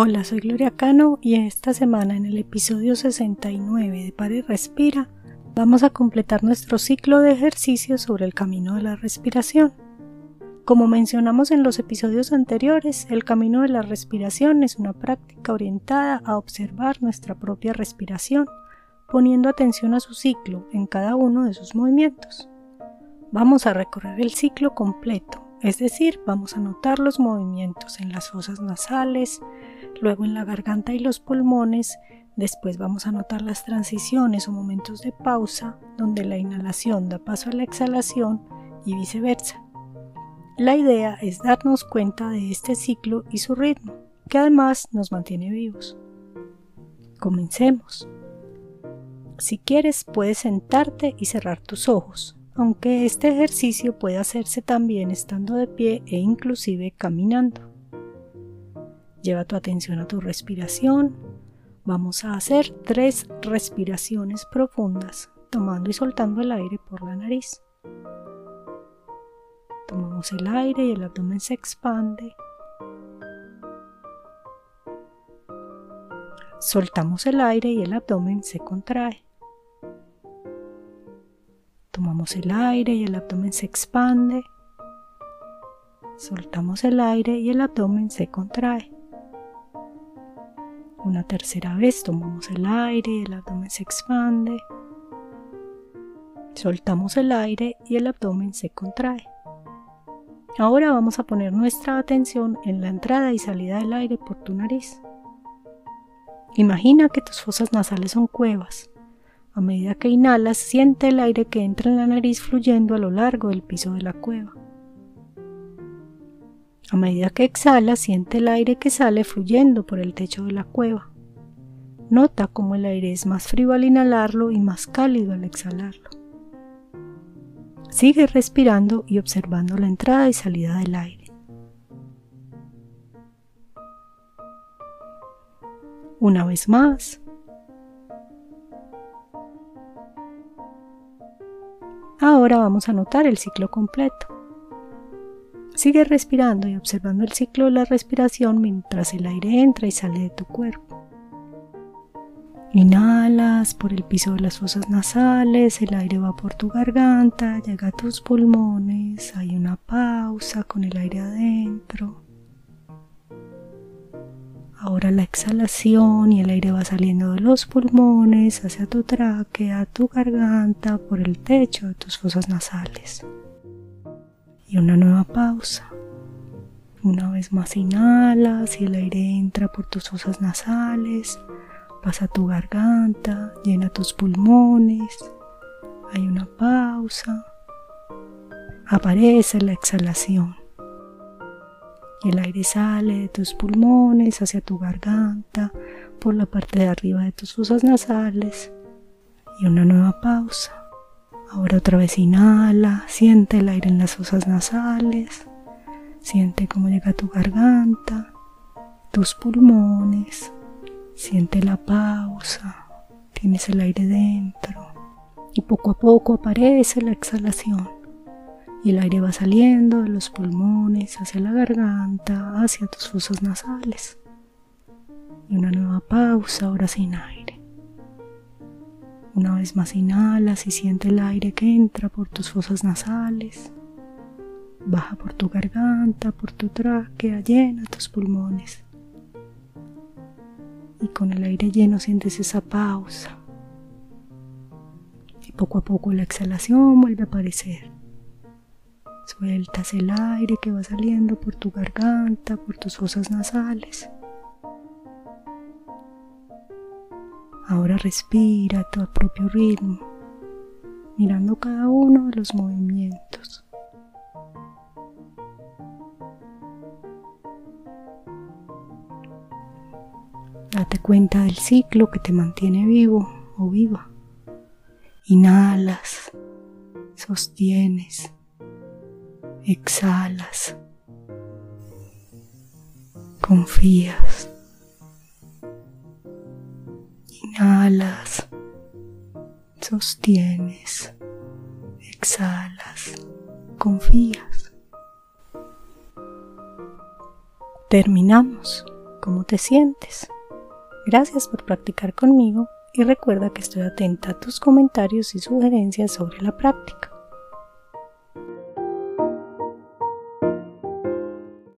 Hola, soy Gloria Cano y esta semana en el episodio 69 de Pare Respira vamos a completar nuestro ciclo de ejercicios sobre el camino de la respiración. Como mencionamos en los episodios anteriores, el camino de la respiración es una práctica orientada a observar nuestra propia respiración, poniendo atención a su ciclo en cada uno de sus movimientos. Vamos a recorrer el ciclo completo, es decir, vamos a notar los movimientos en las fosas nasales, luego en la garganta y los pulmones, después vamos a notar las transiciones o momentos de pausa, donde la inhalación da paso a la exhalación y viceversa. La idea es darnos cuenta de este ciclo y su ritmo, que además nos mantiene vivos. Comencemos. Si quieres, puedes sentarte y cerrar tus ojos aunque este ejercicio puede hacerse también estando de pie e inclusive caminando. Lleva tu atención a tu respiración. Vamos a hacer tres respiraciones profundas, tomando y soltando el aire por la nariz. Tomamos el aire y el abdomen se expande. Soltamos el aire y el abdomen se contrae. Tomamos el aire y el abdomen se expande. Soltamos el aire y el abdomen se contrae. Una tercera vez tomamos el aire el abdomen se expande. Soltamos el aire y el abdomen se contrae. Ahora vamos a poner nuestra atención en la entrada y salida del aire por tu nariz. Imagina que tus fosas nasales son cuevas. A medida que inhalas, siente el aire que entra en la nariz fluyendo a lo largo del piso de la cueva. A medida que exhalas, siente el aire que sale fluyendo por el techo de la cueva. Nota cómo el aire es más frío al inhalarlo y más cálido al exhalarlo. Sigue respirando y observando la entrada y salida del aire. Una vez más, Ahora vamos a notar el ciclo completo. Sigue respirando y observando el ciclo de la respiración mientras el aire entra y sale de tu cuerpo. Inhalas por el piso de las fosas nasales, el aire va por tu garganta, llega a tus pulmones, hay una pausa con el aire adentro. Ahora la exhalación y el aire va saliendo de los pulmones hacia tu tráquea, tu garganta, por el techo de tus fosas nasales. Y una nueva pausa. Una vez más inhalas y el aire entra por tus fosas nasales, pasa tu garganta, llena tus pulmones. Hay una pausa. Aparece la exhalación el aire sale de tus pulmones hacia tu garganta, por la parte de arriba de tus fosas nasales y una nueva pausa. Ahora otra vez inhala, siente el aire en las fosas nasales, siente cómo llega a tu garganta, tus pulmones, siente la pausa, tienes el aire dentro y poco a poco aparece la exhalación y el aire va saliendo de los pulmones hacia la garganta, hacia tus fosas nasales. Y una nueva pausa ahora sin aire. Una vez más inhalas y siente el aire que entra por tus fosas nasales. Baja por tu garganta, por tu tráquea, llena tus pulmones. Y con el aire lleno sientes esa pausa. Y poco a poco la exhalación vuelve a aparecer. Sueltas el aire que va saliendo por tu garganta, por tus fosas nasales. Ahora respira a tu propio ritmo, mirando cada uno de los movimientos. Date cuenta del ciclo que te mantiene vivo o viva. Inhalas, sostienes, exhalas, confías, inhalas, sostienes, exhalas, confías. Terminamos cómo te sientes. Gracias por practicar conmigo y recuerda que estoy atenta a tus comentarios y sugerencias sobre la práctica.